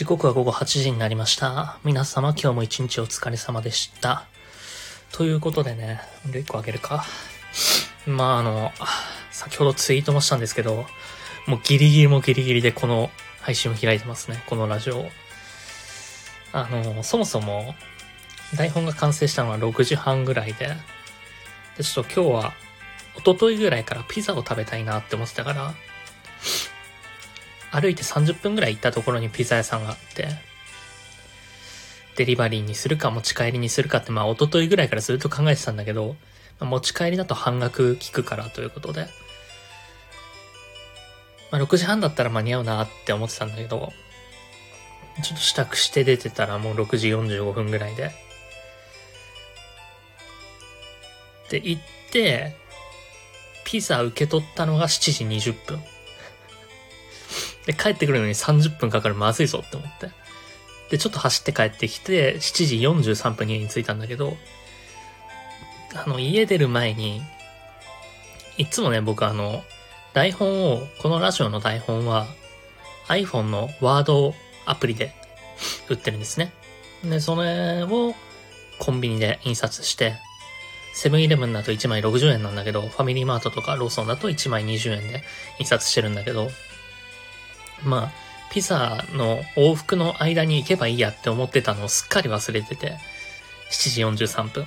時刻は午後8時になりました。皆様今日も一日お疲れ様でした。ということでね、1個あげるか。まああの、先ほどツイートもしたんですけど、もうギリギリもギリギリでこの配信を開いてますね。このラジオ。あの、そもそも台本が完成したのは6時半ぐらいで、で、ちょっと今日は一昨日ぐらいからピザを食べたいなって思ってたから、歩いて30分ぐらい行ったところにピザ屋さんがあって、デリバリーにするか持ち帰りにするかって、まあ一昨日ぐらいからずっと考えてたんだけど、まあ持ち帰りだと半額効くからということで、まあ6時半だったら間に合うなって思ってたんだけど、ちょっと支度して出てたらもう6時45分ぐらいで、で、行って、ピザ受け取ったのが7時20分。で、帰ってくるのに30分かかるまずいぞって思って。で、ちょっと走って帰ってきて、7時43分に家に着いたんだけど、あの、家出る前に、いつもね、僕あの、台本を、このラジオの台本は、iPhone のワードアプリで売ってるんですね。で、それをコンビニで印刷して、セブンイレブンだと1枚60円なんだけど、ファミリーマートとかローソンだと1枚20円で印刷してるんだけど、まあ、ピザの往復の間に行けばいいやって思ってたのをすっかり忘れてて、7時43分。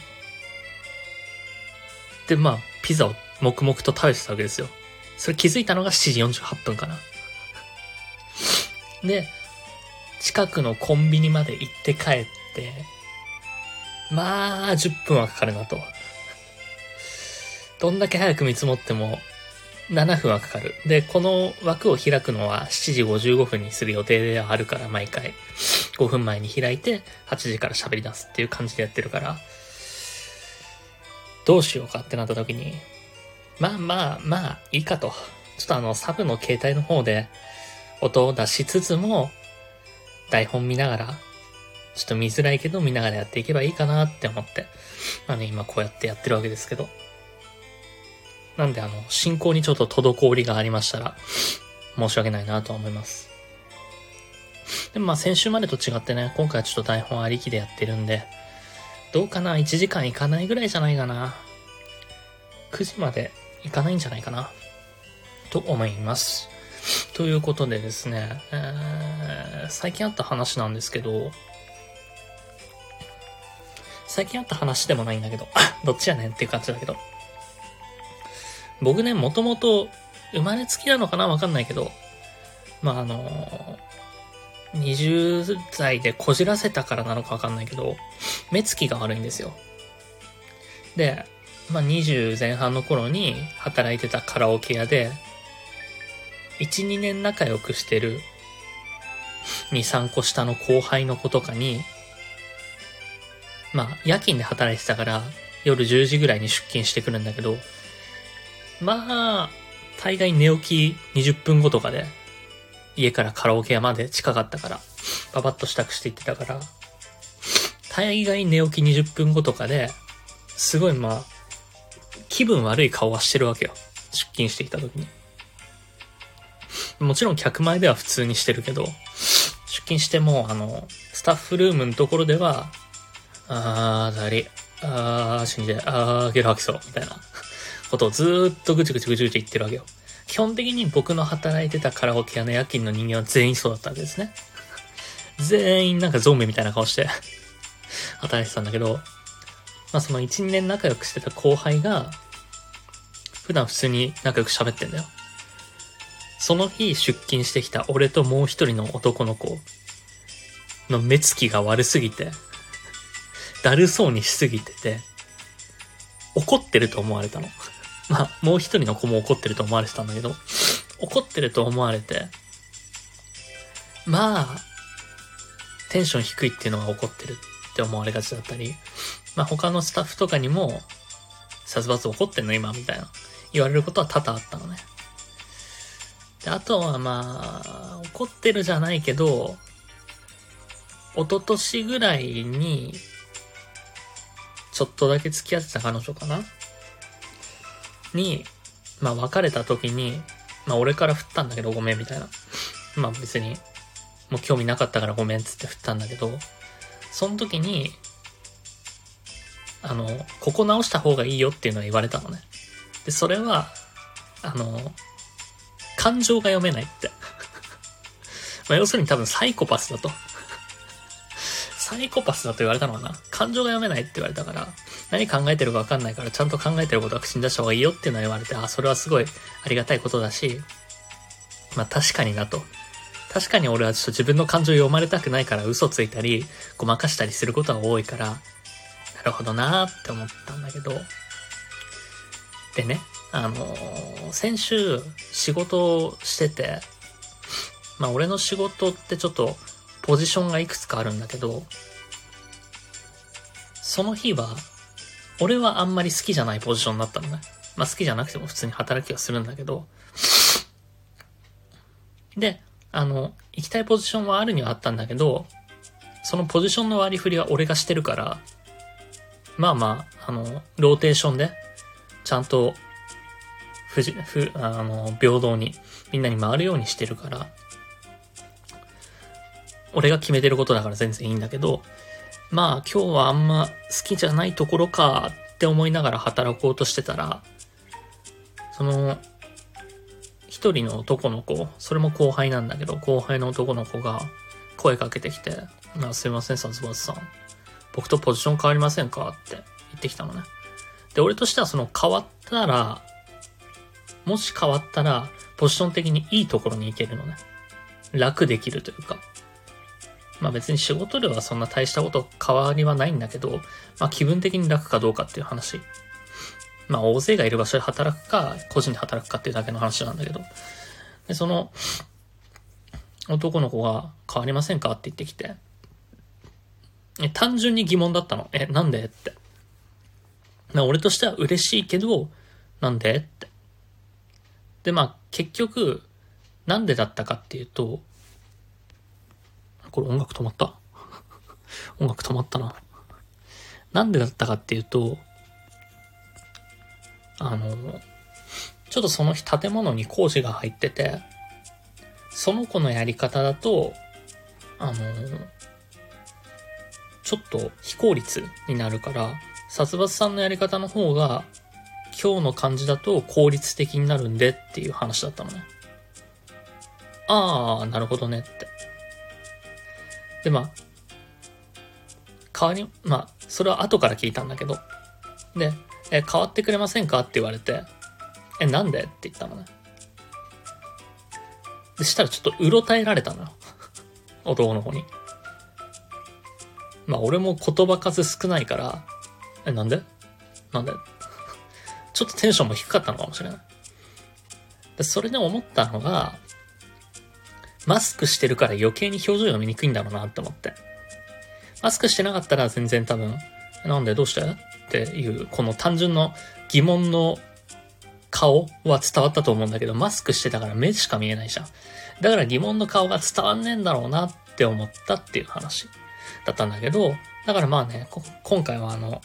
で、まあ、ピザを黙々と食べてたわけですよ。それ気づいたのが7時48分かな。で、近くのコンビニまで行って帰って、まあ、10分はかかるなと。どんだけ早く見積もっても、7分はかかる。で、この枠を開くのは7時55分にする予定ではあるから、毎回。5分前に開いて、8時から喋り出すっていう感じでやってるから、どうしようかってなった時に、まあまあまあ、いいかと。ちょっとあの、サブの携帯の方で、音を出しつつも、台本見ながら、ちょっと見づらいけど見ながらやっていけばいいかなって思って。まあね、今こうやってやってるわけですけど。なんであの、進行にちょっと滞りがありましたら、申し訳ないなと思います。でもまあ先週までと違ってね、今回はちょっと台本ありきでやってるんで、どうかな ?1 時間いかないぐらいじゃないかな。9時までいかないんじゃないかな。と思います。ということでですね、えー、最近あった話なんですけど、最近あった話でもないんだけど、どっちやねんっていう感じだけど、僕ね、もともと生まれつきなのかな？わかんないけど、まあ、あの20代でこじらせたからなのかわかんないけど、目つきが悪いんですよ。で、まあ、20前半の頃に働いてたカラオケ屋で、1、2年仲良くしてる2、3個下の後輩の子とかに、まあ、夜勤で働いてたから、夜10時ぐらいに出勤してくるんだけど、まあ、大概寝起き20分後とかで、家からカラオケ屋まで近かったから、ババッと支度していってたから、大概寝起き20分後とかで、すごいまあ、気分悪い顔はしてるわけよ。出勤してきた時に。もちろん客前では普通にしてるけど、出勤しても、あの、スタッフルームのところでは、あー、だり、あー、死んで、あー、ゲロ吐きそう、みたいなことをずーっとぐちぐちぐちぐち言ってるわけよ。基本的に僕の働いてたカラオケ屋の夜勤の人間は全員そうだったわけですね。全員なんかゾンビみたいな顔して 働いてたんだけど、まあその1、2年仲良くしてた後輩が、普段普通に仲良く喋ってんだよ。その日出勤してきた俺ともう一人の男の子の目つきが悪すぎて、だるそうにしすぎてて、怒ってると思われたの。まあ、もう一人の子も怒ってると思われてたんだけど、怒ってると思われて、まあ、テンション低いっていうのは怒ってるって思われがちだったり、まあ他のスタッフとかにも、殺伐怒ってんの今みたいな言われることは多々あったのね。で、あとはまあ、怒ってるじゃないけど、一昨年ぐらいに、ちょっとだけ付き合ってた彼女かな？に、まあ別れた時に、まあ俺から振ったんだけどごめんみたいな。まあ別に、もう興味なかったからごめんっつって振ったんだけど、その時に、あの、ここ直した方がいいよっていうのは言われたのね。で、それは、あの、感情が読めないって。まあ、要するに多分サイコパスだと。サイコパスだと言われたのかな感情が読めないって言われたから、何考えてるかわかんないから、ちゃんと考えてることは口に出した方がいいよっていうのは言われて、あ、それはすごいありがたいことだし、まあ確かになと。確かに俺はちょっと自分の感情読まれたくないから嘘ついたり、ごまかしたりすることは多いから、なるほどなーって思ったんだけど、でね、あのー、先週仕事をしてて、まあ俺の仕事ってちょっとポジションがいくつかあるんだけど、その日は、俺はあんまり好きじゃないポジションだったのね。まあ好きじゃなくても普通に働きはするんだけど、で、あの、行きたいポジションはあるにはあったんだけど、そのポジションの割り振りは俺がしてるから、まあまあ、あの、ローテーションで、ちゃんと、ふじ、ふ、あの、平等に、みんなに回るようにしてるから、俺が決めてることだから全然いいんだけど、まあ今日はあんま好きじゃないところかって思いながら働こうとしてたら、その、一人の男の子、それも後輩なんだけど、後輩の男の子が声かけてきて、あすいません、殺伐さん。僕とポジション変わりませんかって言ってきたのね。で、俺としてはその変わったら、もし変わったら、ポジション的にいいところに行けるのね。楽できるというか。まあ別に仕事量はそんな大したこと変わりはないんだけど、まあ気分的に楽かどうかっていう話。まあ大勢がいる場所で働くか、個人で働くかっていうだけの話なんだけど。で、その、男の子が変わりませんかって言ってきて、え、単純に疑問だったの。え、なんでって。ま俺としては嬉しいけど、なんでって。で、まあ結局、なんでだったかっていうと、これ音楽止まった？音楽止まったな。なんでだったかっていうと、あの、ちょっとその日建物に工事が入ってて、その子のやり方だと、あの、ちょっと非効率になるから、殺伐さんのやり方の方が、今日の感じだと効率的になるんでっていう話だったのね。ああ、なるほどねって。で、まあ、代わり、まあ、それは後から聞いたんだけど、で、え、変わってくれませんかって言われて、え、なんで？って言ったのね。でしたらちょっとうろたえられたのよ。男の子に。まあ俺も言葉数少ないから、え、なんで？なんで？ちょっとテンションも低かったのかもしれない。でそれで思ったのが、マスクしてるから余計に表情読みにくいんだろうなって思って。マスクしてなかったら全然多分、なんでどうしてっていう、この単純の疑問の顔は伝わったと思うんだけど、マスクしてたから目しか見えないじゃん。だから疑問の顔が伝わんねえんだろうなって思ったっていう話だったんだけど、だからまあね、今回はあの、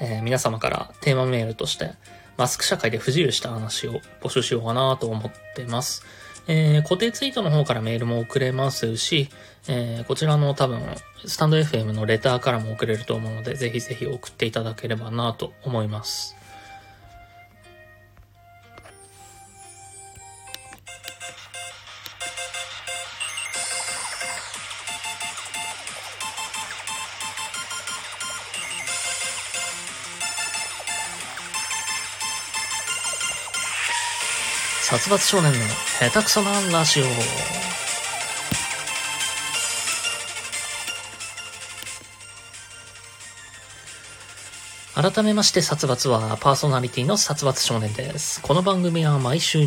えー、皆様からテーマメールとして、マスク社会で不自由した話を募集しようかなと思ってます。えー、固定ツイートの方からメールも送れますし、えー、こちらの多分、スタンド FM のレターからも送れると思うので、ぜひぜひ送っていただければなと思います。殺伐少年の下手くそなラジオ。改めまして殺伐はパーソナリティの殺伐少年です。この番組は毎週、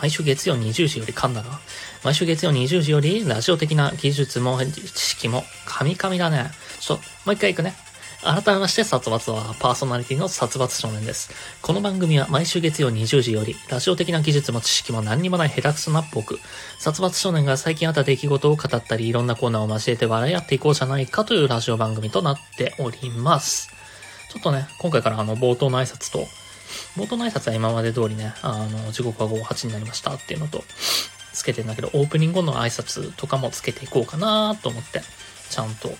毎週月曜20時より噛んだな。毎週月曜20時よりラジオ的な技術も知識も神々だね。ちょっと、もう一回行くね。改めまして、殺伐はパーソナリティの殺伐少年です。この番組は毎週月曜20時より、ラジオ的な技術も知識も何にもない下手くそなっぽく、殺伐少年が最近あった出来事を語ったり、いろんなコーナーを交えて笑い合っていこうじゃないかというラジオ番組となっております。ちょっとね、今回からあの、冒頭の挨拶と、冒頭の挨拶は今まで通りね、あの、時刻は午後8になりましたっていうのと、つけてんだけど、オープニング後の挨拶とかもつけていこうかなと思って、ちゃんと、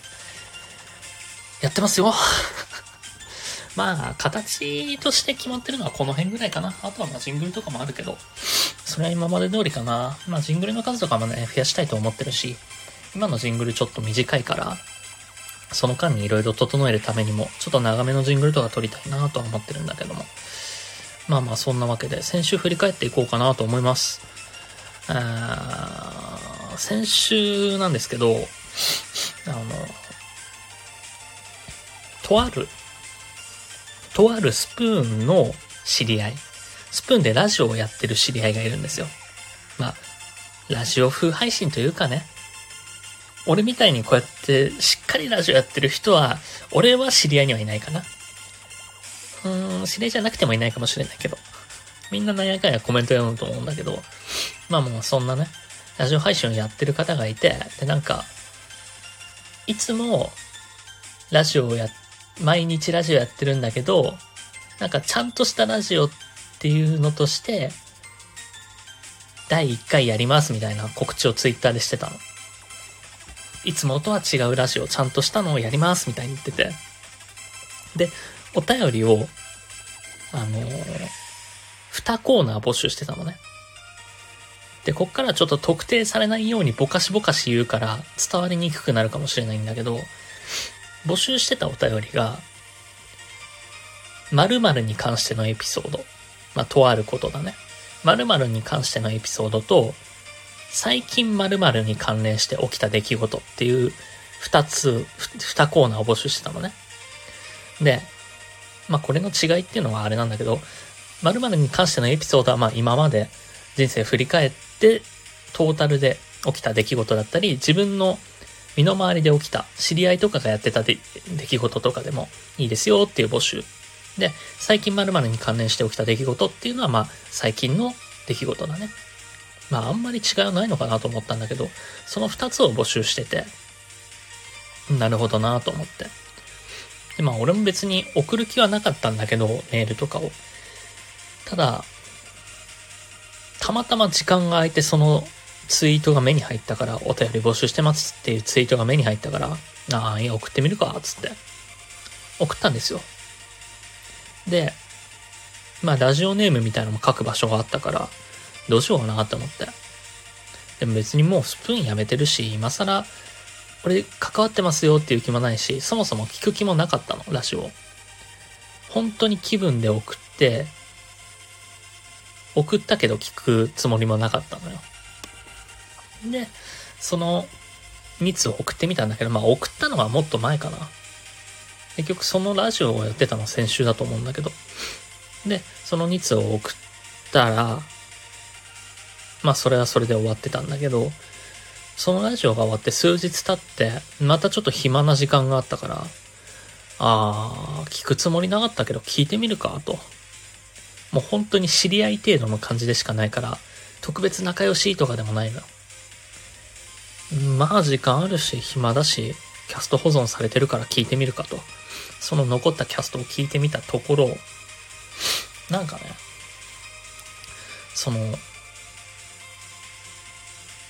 やってますよ。まあ、形として決まってるのはこの辺ぐらいかな。あとはまあジングルとかもあるけど、それは今まで通りかな。まあジングルの数とかもね、増やしたいと思ってるし、今のジングルちょっと短いから、その間に色々整えるためにも、ちょっと長めのジングルとか撮りたいなとは思ってるんだけども。まあまあそんなわけで、先週振り返っていこうかなと思います。あー先週なんですけど、あの、とある、とあるスプーンの知り合い、スプーンでラジオをやってる知り合いがいるんですよ。まあ、ラジオ風配信というかね、俺みたいにこうやってしっかりラジオやってる人は、俺は知り合いにはいないかな。うーん、知り合いじゃなくてもいないかもしれないけど。みんな何やかんやコメント読むと思うんだけど、まあもうそんなね、ラジオ配信をやってる方がいて、でなんか、いつも、ラジオをやっ、毎日ラジオやってるんだけど、なんかちゃんとしたラジオっていうのとして、第1回やりますみたいな告知をツイッターでしてたの。いつもとは違うラジオ、ちゃんとしたのをやりますみたいに言ってて。で、お便りを、あのー、2コーナー募集してたのね。で、こっからちょっと特定されないようにぼかしぼかし言うから伝わりにくくなるかもしれないんだけど、募集してたお便りが、〇〇に関してのエピソード。まあ、とあることだね。〇〇に関してのエピソードと、最近〇〇に関連して起きた出来事っていう二つ、二コーナーを募集してたのね。で、まあこれの違いっていうのはあれなんだけど、〇〇に関してのエピソードはまあ今まで人生振り返ってトータルで起きた出来事だったり、自分の身の回りで起きた知り合いとかがやってた出来事とかでもいいですよっていう募集。で、最近〇〇に関連して起きた出来事っていうのはまあ最近の出来事だね。まああんまり違いはないのかなと思ったんだけど、その二つを募集してて、なるほどなと思って。で、まあ俺も別に送る気はなかったんだけど、メールとかを。ただ、たまたま時間が空いてそのツイートが目に入ったから、お便り募集してますっていうツイートが目に入ったから、ああ、いや、送ってみるか、つって。送ったんですよ。で、まあ、ラジオネームみたいなのも書く場所があったから、どうしようかなって思って。でも別にもうスプーンやめてるし、今更、俺関わってますよっていう気もないし、そもそも聞く気もなかったの、ラジオ。本当に気分で送って、送ったけど聞くつもりもなかったのよ。で、その2通送ってみたんだけど、まあ送ったのはもっと前かな。結局そのラジオをやってたの先週だと思うんだけど。で、その2通を送ったら、まあそれはそれで終わってたんだけど、そのラジオが終わって数日経って、またちょっと暇な時間があったから、あー、聞くつもりなかったけど聞いてみるか、と。もう本当に知り合い程度の感じでしかないから、特別仲良しとかでもないのよ。まあ時間あるし、暇だし、キャスト保存されてるから聞いてみるかと。その残ったキャストを聞いてみたところ、なんかね、その、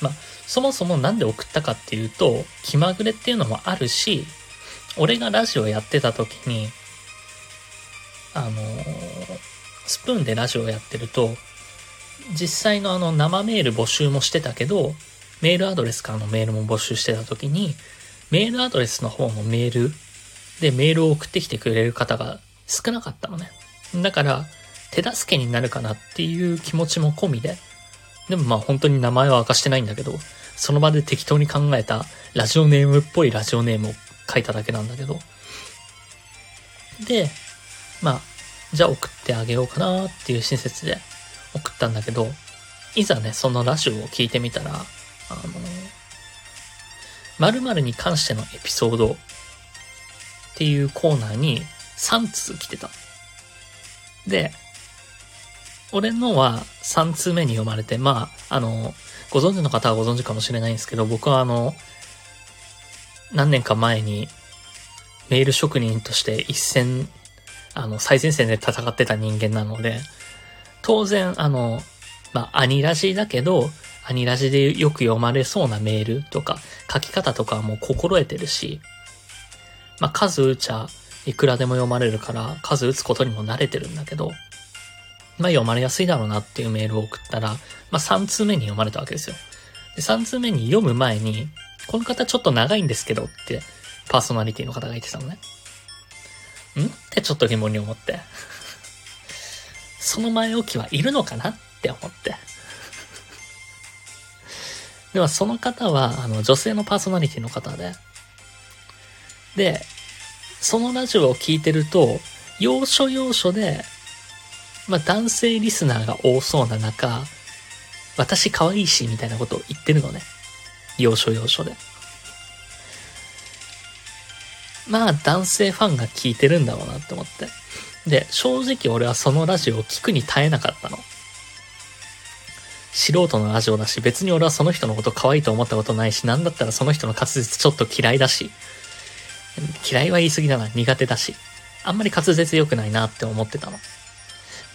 まあ、そもそもなんで送ったかっていうと、気まぐれっていうのもあるし、俺がラジオやってた時に、あのスプーンでラジオやってると、実際のあの生メール募集もしてたけど、メールアドレスからのメールも募集してた時に、メールアドレスの方のメールでメールを送ってきてくれる方が少なかったのね。だから、手助けになるかなっていう気持ちも込みで、でもまあ本当に名前は明かしてないんだけど、その場で適当に考えたラジオネームっぽいラジオネームを書いただけなんだけど。で、まあ、じゃあ送ってあげようかなっていう親切で送ったんだけど、いざね、そのラジオを聞いてみたら、あの、〇〇に関してのエピソードっていうコーナーに3通来てた。で、俺のは3通目に読まれて、まあ、あの、ご存知の方はご存知かもしれないんですけど、僕はあの、何年か前にメール職人として一戦あの、最前線で戦ってた人間なので、当然、あの、まあ、アニラジだけど、アニラジでよく読まれそうなメールとか、書き方とかはもう心得てるし、まあ、数打ちゃいくらでも読まれるから、数打つことにも慣れてるんだけど、まあ、読まれやすいだろうなっていうメールを送ったら、まあ、3通目に読まれたわけですよ。で、3通目に読む前に、この方ちょっと長いんですけどって、パーソナリティの方が言ってたのね。ん？ってちょっと疑問に思って。その前置きはいるのかな？って思って。では、その方は、あの、女性のパーソナリティの方で、で、そのラジオを聞いてると、要所要所で、まあ、男性リスナーが多そうな中、私可愛いし、みたいなことを言ってるのね。要所要所で。まあ、男性ファンが聞いてるんだろうなって思って。で、正直俺はそのラジオを聞くに耐えなかったの。素人のラジオだし、別に俺はその人のこと可愛いと思ったことないし、なんだったらその人の滑舌ちょっと嫌いだし、嫌いは言い過ぎだな、苦手だし、あんまり滑舌良くないなって思ってたの。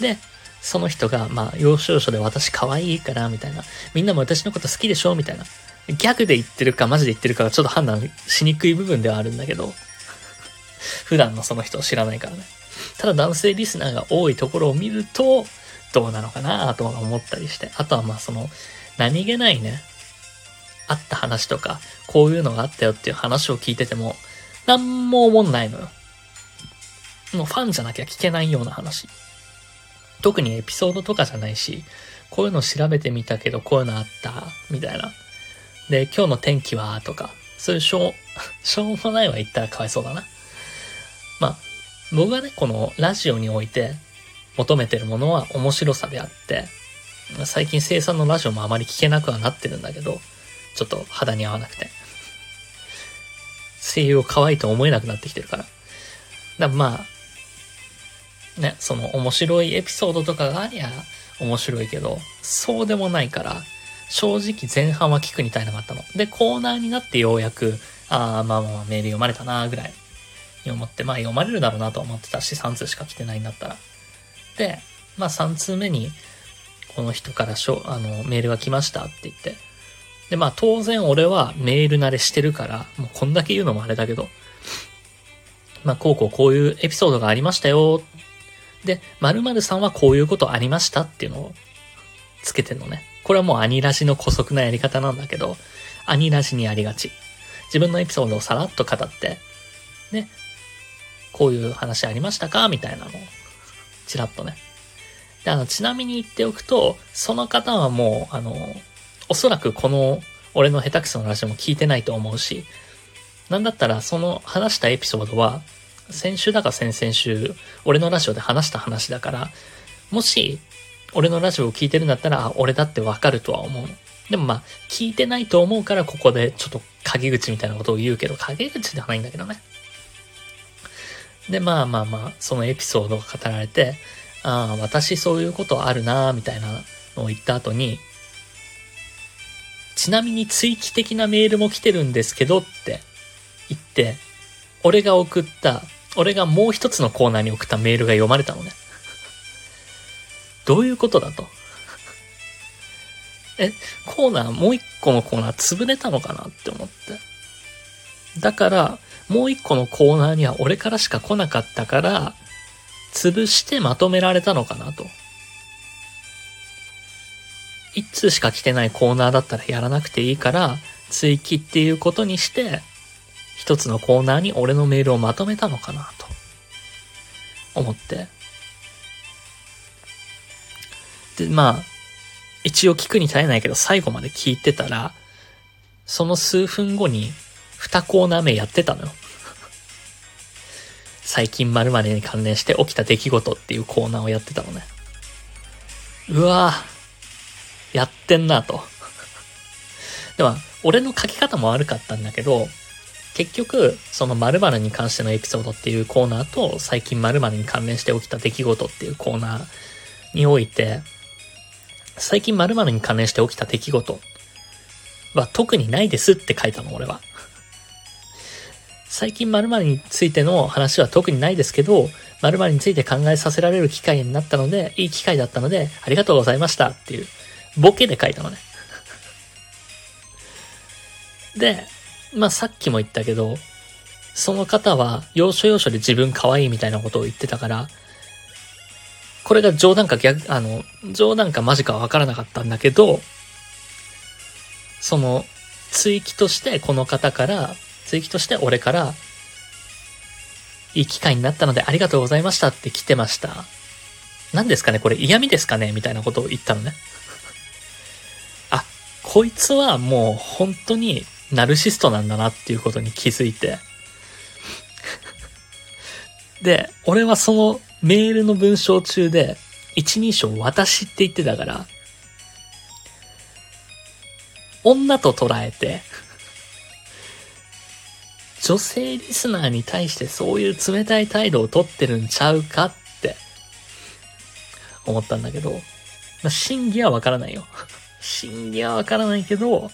で、その人が、まあ、要所要所で私可愛いから、みたいな。みんなも私のこと好きでしょみたいな。ギャグで言ってるか、マジで言ってるかがちょっと判断しにくい部分ではあるんだけど、普段のその人を知らないからね。ただ男性リスナーが多いところを見ると、どうなのかなとは思ったりして。あとはまあその、何気ないね、あった話とか、こういうのがあったよっていう話を聞いてても、なんも思んないのよ。もうファンじゃなきゃ聞けないような話。特にエピソードとかじゃないし、こういうの調べてみたけど、こういうのあった、みたいな。で、今日の天気は、とか、そういうしょう、しょうもないは言ったらかわいそうだな。まあ、僕がね、このラジオにおいて求めてるものは面白さであって、最近生産のラジオもあまり聞けなくはなってるんだけど、ちょっと肌に合わなくて。声優を可愛いと思えなくなってきてるから。だからまあ、ね、その面白いエピソードとかがありゃ面白いけど、そうでもないから、正直前半は聞くに耐えなかったの。で、コーナーになってようやく、ああ、まあまあメール読まれたなぐらいに思って、まあ読まれるだろうなと思ってたし、3通しか来てないんだったら。で、まあ3通目に、この人からしょあのメールが来ましたって言って、で、まあ当然俺はメール慣れしてるから、もうこんだけ言うのもあれだけど、まあこうこうこういうエピソードがありましたよ。で、〇〇さんはこういうことありましたっていうのをつけてんのね。これはもうアニラジの古速なやり方なんだけど、アニラジにありがち。自分のエピソードをさらっと語って、ね、こういう話ありましたか？みたいなのを、ちらっとね。で、あの、ちなみに言っておくと、その方はもう、あの、おそらくこの俺の下手くそな話も聞いてないと思うし、なんだったらその話したエピソードは、先週だか先々週、俺のラジオで話した話だから、もし、俺のラジオを聞いてるんだったら、あ、俺だってわかるとは思う。でもまあ、聞いてないと思うからここでちょっと陰口みたいなことを言うけど、陰口ではないんだけどね。で、まあまあまあ、そのエピソードが語られて、ああ、私そういうことあるなみたいなのを言った後に、ちなみに追記的なメールも来てるんですけどって言って、俺が送った、俺がもう一つのコーナーに送ったメールが読まれたのね。どういうことだと？え、コーナー、もう一個のコーナー潰れたのかなって思って。だから、もう一個のコーナーには俺からしか来なかったから、潰してまとめられたのかなと。一通しか来てないコーナーだったらやらなくていいから、追記っていうことにして、一つのコーナーに俺のメールをまとめたのかなと思って。で、まあ、一応聞くに耐えないけど最後まで聞いてたら、その数分後に二コーナー目やってたのよ。最近〇〇に関連して起きた出来事っていうコーナーをやってたのね。うわぁ、やってんなと。でも、俺の書き方も悪かったんだけど、結局、その〇〇に関してのエピソードっていうコーナーと、最近〇〇に関連して起きた出来事っていうコーナーにおいて、最近〇〇に関連して起きた出来事は特にないですって書いたの、俺は。最近〇〇についての話は特にないですけど、〇〇について考えさせられる機会になったので、いい機会だったので、ありがとうございましたっていうボケで書いたのね。で、まあさっきも言ったけど、その方は要所要所で自分可愛いみたいなことを言ってたから、これが冗談か逆、あの、冗談かマジかわからなかったんだけど、その、追記としてこの方から、追記として俺から、いい機会になったのでありがとうございましたって来てました。何ですかねこれ嫌味ですかねみたいなことを言ったのね。あ、こいつはもう本当にナルシストなんだなっていうことに気づいて。で、俺はそのメールの文章中で、一人称私って言ってたから、女と捉えて、女性リスナーに対してそういう冷たい態度をとってるんちゃうかって思ったんだけど、まあ、真偽はわからないよ。真偽はわからないけど、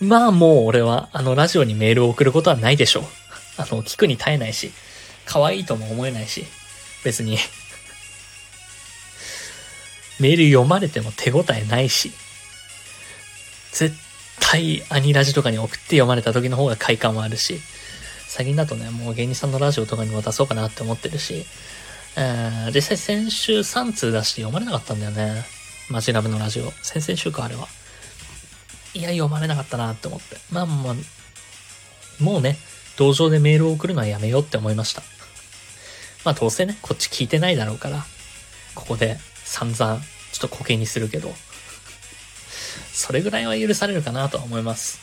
まあもう俺はあのラジオにメールを送ることはないでしょう。あの、聞くに耐えないし、可愛いとも思えないし、別に メール読まれても手応えないし、絶対アニラジとかに送って読まれた時の方が快感はあるし、最近だとね、もう芸人さんのラジオとかにも出そうかなって思ってるし、えー、実際先週3通出して読まれなかったんだよね。マジラブのラジオ。先々週か、あれは。いや、読まれなかったなって思って。まあまあ、もうね、同情でメールを送るのはやめようって思いました。まあどうせね、こっち聞いてないだろうから、ここで散々、ちょっと固形にするけど、それぐらいは許されるかなとは思います。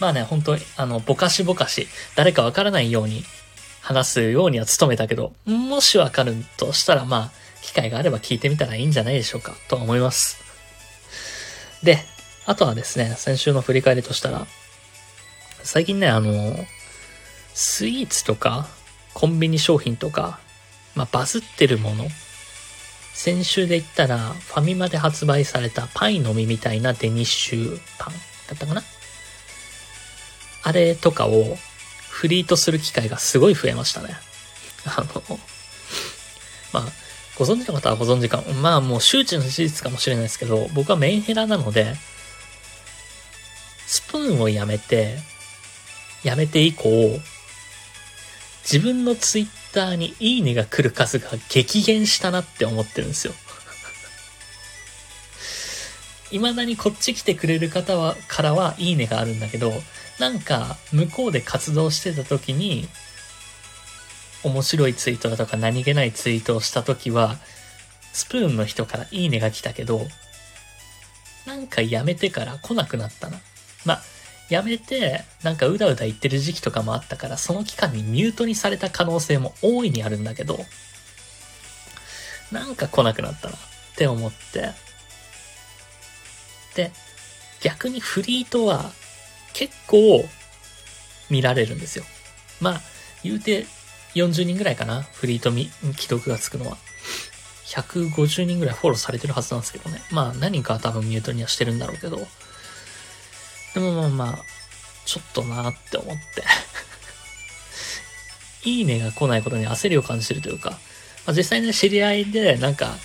まあね、本当に、あの、ぼかしぼかし、誰かわからないように話すようには努めたけど、もしわかるとしたら、まあ、機会があれば聞いてみたらいいんじゃないでしょうか、とは思います。で、あとはですね、先週の振り返りとしたら、最近ね、あの、スイーツとか、コンビニ商品とか、まあ、バズってるもの、先週で言ったら、ファミマで発売されたパイの実みたいなデニッシュパンだったかな？あれとかをフリートする機会がすごい増えましたね。あの、まあ、ご存知の方はご存知か。まあもう周知の事実かもしれないですけど、僕はメンヘラなので、スプーンをやめて、やめて以降、自分のツイッターにいいねが来る数が激減したなって思ってるんですよ。未だにこっち来てくれる方は、からはいいねがあるんだけど、なんか、向こうで活動してた時に、面白いツイートだとか何気ないツイートをした時は、スプーンの人からいいねが来たけど、なんかやめてから来なくなったな。まあ、やめて、なんかうだうだ言ってる時期とかもあったから、その期間にミュートにされた可能性も大いにあるんだけど、なんか来なくなったなって思って、で、逆にフリートは結構見られるんですよ。まあ、言うて40人ぐらいかな、フリート既読がつくのは。150人ぐらいフォローされてるはずなんですけどね。まあ何人かは多分ミュートにはしてるんだろうけど、でもまあまあ、ちょっとなって思って いいねが来ないことに焦りを感じてるというか、まあ、実際ね、知り合いでなんか、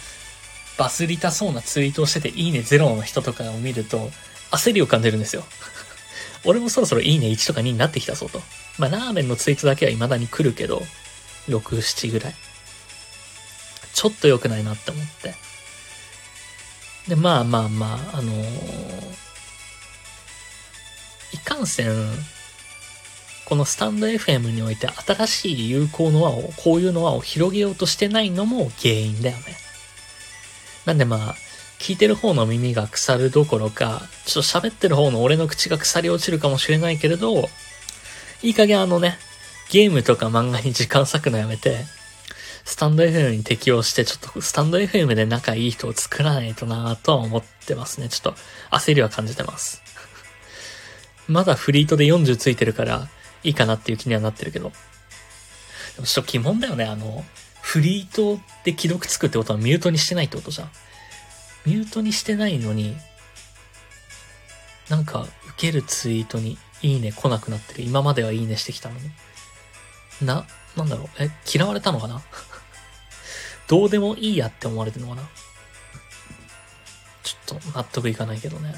バスりたそうなツイートをしてて、いいねゼロの人とかを見ると、焦りを感じるんですよ。俺もそろそろいいね1とか2になってきたぞと。まあ、ラーメンのツイートだけは未だに来るけど、6、7ぐらい。ちょっと良くないなって思って。で、まあまあまあ、あのー、いかんせん、このスタンド FM において新しい有効の輪を、こういうの輪を広げようとしてないのも原因だよね。なんでまあ、聞いてる方の耳が腐るどころか、ちょっと喋ってる方の俺の口が腐り落ちるかもしれないけれど、いい加減あのね、ゲームとか漫画に時間割くのやめて、スタンド FM に適応して、ちょっとスタンド FM で仲いい人を作らないとなぁとは思ってますね。ちょっと焦りは感じてます。まだフリートで40ついてるから、いいかなっていう気にはなってるけど。でもちょっと疑問だよね、あの、フリートで既読つくってことはミュートにしてないってことじゃん。ミュートにしてないのに、なんか、受けるツイートにいいね来なくなってる。今まではいいねしてきたのに。な、なんだろう。え、嫌われたのかな？どうでもいいやって思われてるのかな？ちょっと納得いかないけどね。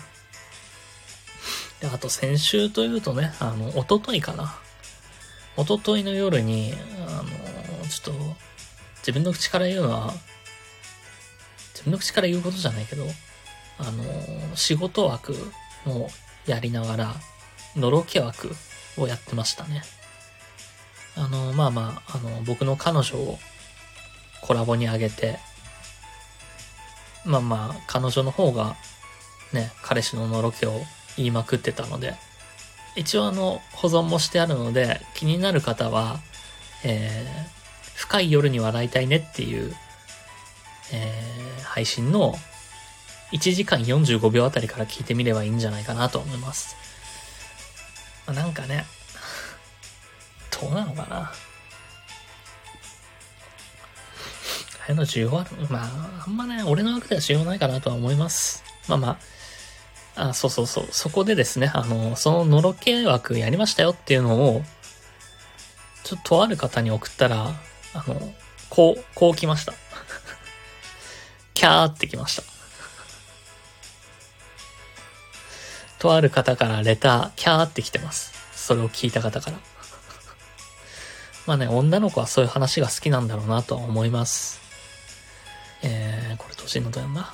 であと先週というとね、あの、おとといかな。おとといの夜に、あの、ちょっと、自分の口から言うのは、自分の口から言うことじゃないけど、あの、仕事枠をやりながら、のろけ枠をやってましたね。あの、まあまあ、あの、僕の彼女をコラボにあげて、まあまあ、彼女の方が、ね、彼氏ののろけを言いまくってたので、一応あの、保存もしてあるので、気になる方は、えー、深い夜に笑いたいねっていう、えー、配信の1時間45秒あたりから聞いてみればいいんじゃないかなと思います。なんかね、どうなのかな。ああいうの需要あるまあ、あんまね、俺の枠では需要ないかなとは思います。まあまあ、あ、そうそうそう。そこでですね、あの、そののろけ枠やりましたよっていうのを、ちょっととある方に送ったら、あの、こう、こう来ました。キャーって来ました。とある方からレター、キャーって来てます。それを聞いた方から。まあね、女の子はそういう話が好きなんだろうなとは思います。えー、これ年のどやんな。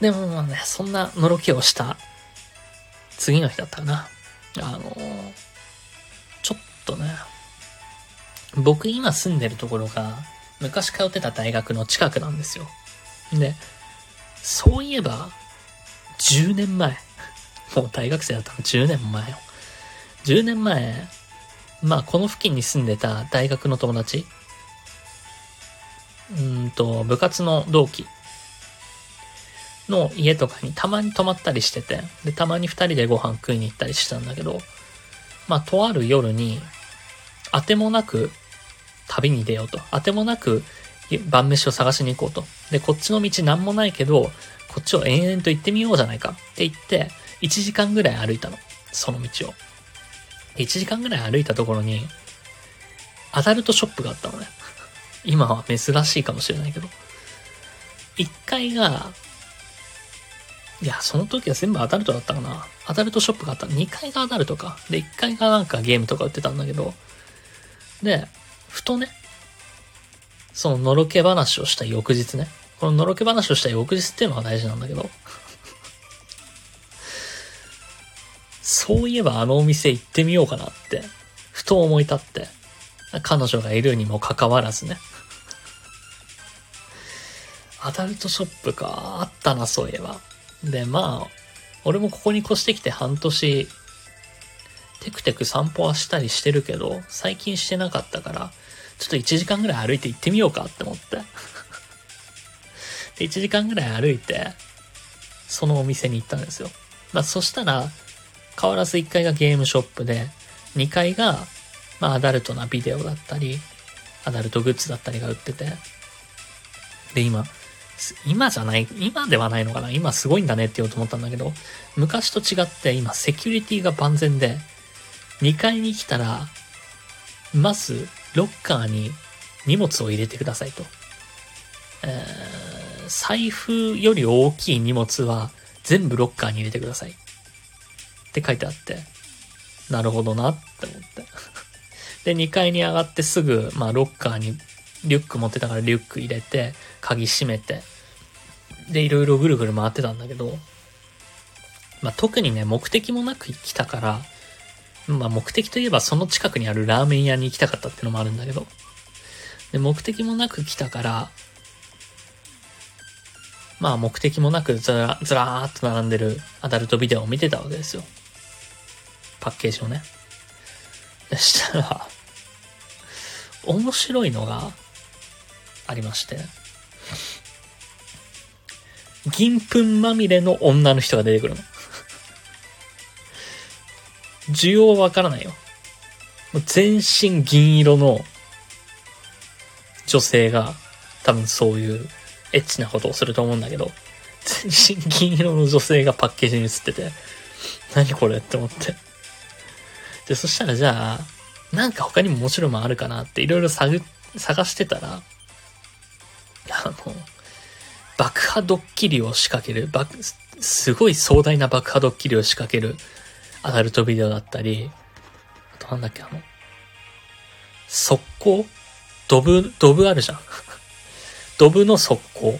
でもね、そんなのろけをした次の日だったかな。あの、ちょっとね、僕今住んでるところが昔通ってた大学の近くなんですよ。で、そういえば、10年前、もう大学生だったの？10年前よ。10年前、まあこの付近に住んでた大学の友達、うんと、部活の同期の家とかにたまに泊まったりしてて、で、たまに二人でご飯食いに行ったりしたんだけど、まあ、とある夜に、あてもなく旅に出ようと。あてもなく晩飯を探しに行こうと。で、こっちの道なんもないけど、こっちを延々と行ってみようじゃないかって言って、1時間ぐらい歩いたの。その道を。1時間ぐらい歩いたところに、アダルトショップがあったのね。今は珍しいかもしれないけど。1階が、いや、その時は全部アダルトだったかな。アダルトショップがあった。2階がアダルトか。で、1階がなんかゲームとか売ってたんだけど、で、ふとね、そののろけ話をした翌日ね。こののろけ話をした翌日っていうのが大事なんだけど、そういえばあのお店行ってみようかなって、ふと思い立って、彼女がいるにもかかわらずね。アダルトショップか、あったな、そういえば。で、まあ、俺もここに越してきて半年、テクテク散歩はしたりしてるけど、最近してなかったから、ちょっと1時間ぐらい歩いて行ってみようかって思って。で、1時間ぐらい歩いて、そのお店に行ったんですよ。まあ、そしたら、変わらず1階がゲームショップで、2階が、まあ、アダルトなビデオだったり、アダルトグッズだったりが売ってて、で、今、今じゃない、今ではないのかな今すごいんだねって言おうと思ったんだけど、昔と違って今セキュリティが万全で、2階に来たら、まず、ロッカーに荷物を入れてくださいと。えー、財布より大きい荷物は全部ロッカーに入れてください。って書いてあって、なるほどなって思って。で、2階に上がってすぐ、まあ、ロッカーにリュック持ってたからリュック入れて、鍵閉めて、で、いろいろぐるぐる回ってたんだけど、まあ、特にね、目的もなく来たから、まあ、目的といえばその近くにあるラーメン屋に行きたかったってのもあるんだけど、で、目的もなく来たから、まあ目的もなくずら、ずらーっと並んでるアダルトビデオを見てたわけですよ。パッケージをね。そしたら、面白いのが、ありまして、銀粉まみれの女の人が出てくるの。需要わからないよ。もう全身銀色の女性が多分そういうエッチなことをすると思うんだけど、全身銀色の女性がパッケージに映ってて、何これって思って。で、そしたらじゃあ、なんか他にももちろんあるかなっていろいろ探、探してたら、あの、爆破ドッキリを仕掛ける、爆、すごい壮大な爆破ドッキリを仕掛けるアダルトビデオだったり、あとなんだっけ、あの、速攻？ドブ、ドブあるじゃん。ドブの速攻。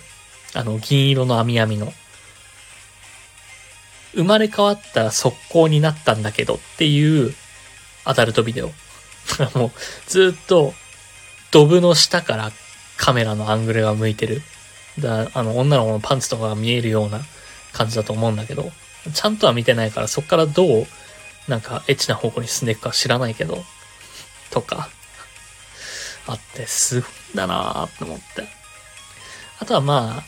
あの、銀色の網網の。生まれ変わったら速攻になったんだけどっていうアダルトビデオ。もう、ずっと、ドブの下からカメラのアングルが向いてる。だあの、女の子のパンツとかが見えるような感じだと思うんだけど、ちゃんとは見てないからそっからどう、なんかエッチな方向に進んでいくか知らないけど、とか、あって、すごいんだなーって思って。あとはまあ、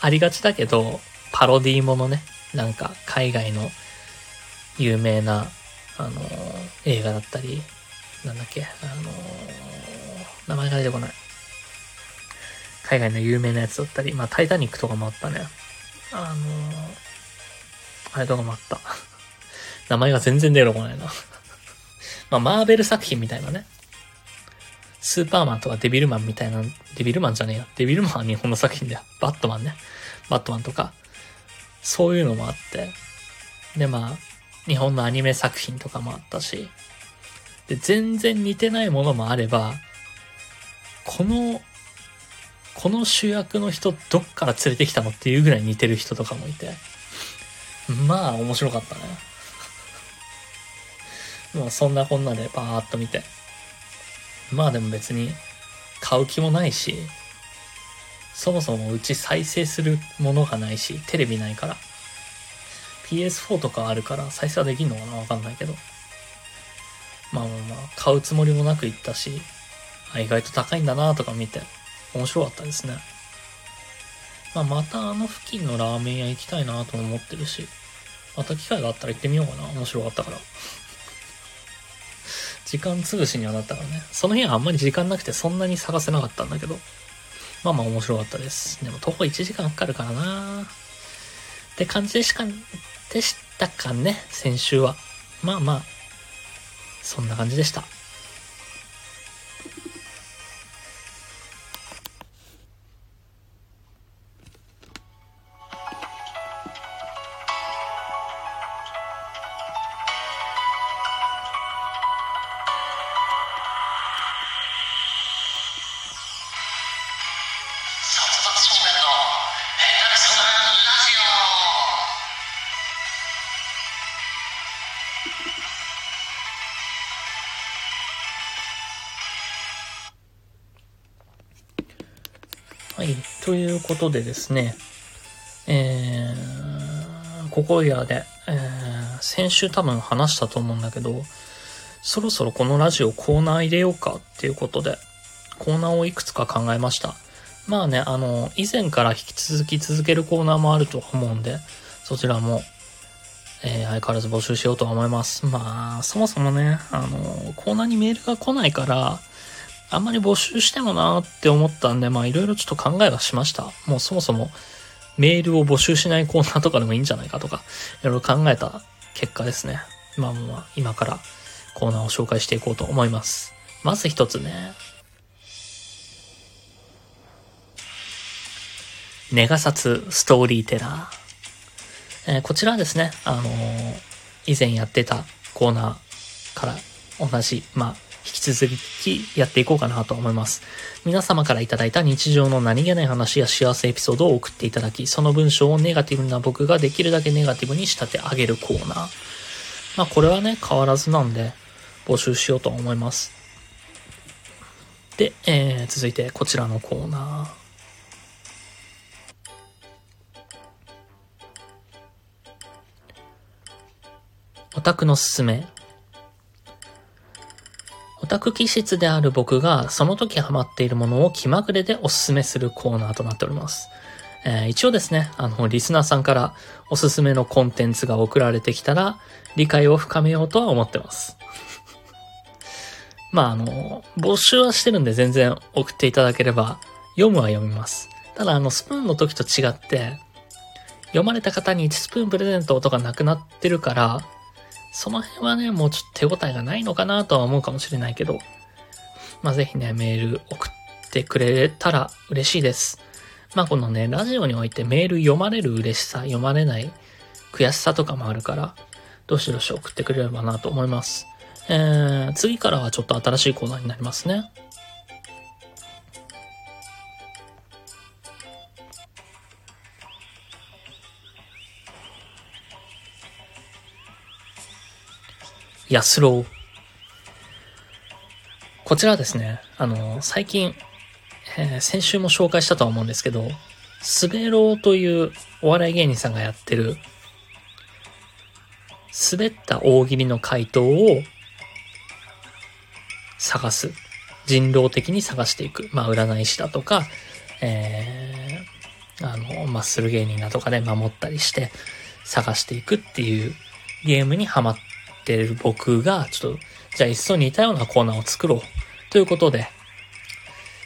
ありがちだけど、パロディーものね、なんか海外の有名な、あのー、映画だったり、なんだっけ、あのー、名前が出てこない。海外の有名なやつだったり、まあ、タイタニックとかもあったね。あのー、あれとかもあった。名前が全然出てこないな まあ、マーベル作品みたいなね。スーパーマンとかデビルマンみたいな、デビルマンじゃねえよ。デビルマンは日本の作品だよ。バットマンね。バットマンとか、そういうのもあって。で、まあ、日本のアニメ作品とかもあったし、で、全然似てないものもあれば、このこの主役の人どっから連れてきたのっていうぐらい似てる人とかもいて。まあ面白かったね。もうそんなこんなでバーっと見て。まあでも別に買う気もないし、そもそもうち再生するものがないし、テレビないから。PS4 とかあるから再生はできんのかな？わかんないけど。まあまあまあ、買うつもりもなく行ったし、あ、意外と高いんだなとか見て、面白かったですね。まあ、またあの付近のラーメン屋行きたいなとも思ってるし、また機会があったら行ってみようかな。面白かったから。時間潰しにはなったからね。その日はあんまり時間なくてそんなに探せなかったんだけど。まあまあ面白かったです。でも徒歩1時間かかるからなって感じでしか、でしたかね、先週は。まあまあ、そんな感じでした。ことでですね、えー、ここやで、えー、先週多分話したと思うんだけど、そろそろこのラジオコーナー入れようかっていうことで、コーナーをいくつか考えました。まあね、あの、以前から引き続き続けるコーナーもあると思うんで、そちらも、えー、相変わらず募集しようと思います。まあ、そもそもね、あの、コーナーにメールが来ないから、あんまり募集してもなーって思ったんで、まあいろいろちょっと考えはしました。もうそもそもメールを募集しないコーナーとかでもいいんじゃないかとか、いろいろ考えた結果ですね。まあまあ今からコーナーを紹介していこうと思います。まず一つね。ネガサツストーリーテラー。えー、こちらはですね、あのー、以前やってたコーナーから同じ、まあ、引き続きやっていこうかなと思います。皆様からいただいた日常の何気ない話や幸せエピソードを送っていただき、その文章をネガティブな僕ができるだけネガティブに仕立て上げるコーナー。まあこれはね、変わらずなんで募集しようと思います。で、えー、続いてこちらのコーナー。オタクのすすめ。タク気質である僕がその時ハマっているものを気まぐれでおすすめするコーナーとなっております。えー、一応ですね、あの、リスナーさんからおすすめのコンテンツが送られてきたら、理解を深めようとは思ってます。まあ、あの、募集はしてるんで全然送っていただければ、読むは読みます。ただ、あの、スプーンの時と違って、読まれた方に1スプーンプレゼントとかなくなってるから、その辺はね、もうちょっと手応えがないのかなとは思うかもしれないけど、まあ、ぜひね、メール送ってくれたら嬉しいです。まあ、このね、ラジオにおいてメール読まれる嬉しさ、読まれない悔しさとかもあるから、どしどし送ってくれればなと思います。えー、次からはちょっと新しいコーナーになりますね。安郎。こちらですね、あの、最近、えー、先週も紹介したとは思うんですけど、すべろうというお笑い芸人さんがやってる、滑った大喜利の回答を探す。人狼的に探していく。まあ、占い師だとか、えー、あの、マッスル芸人だとかで守ったりして探していくっていうゲームにハマってる僕が、ちょっと、じゃあ一層似たようなコーナーを作ろう。ということで、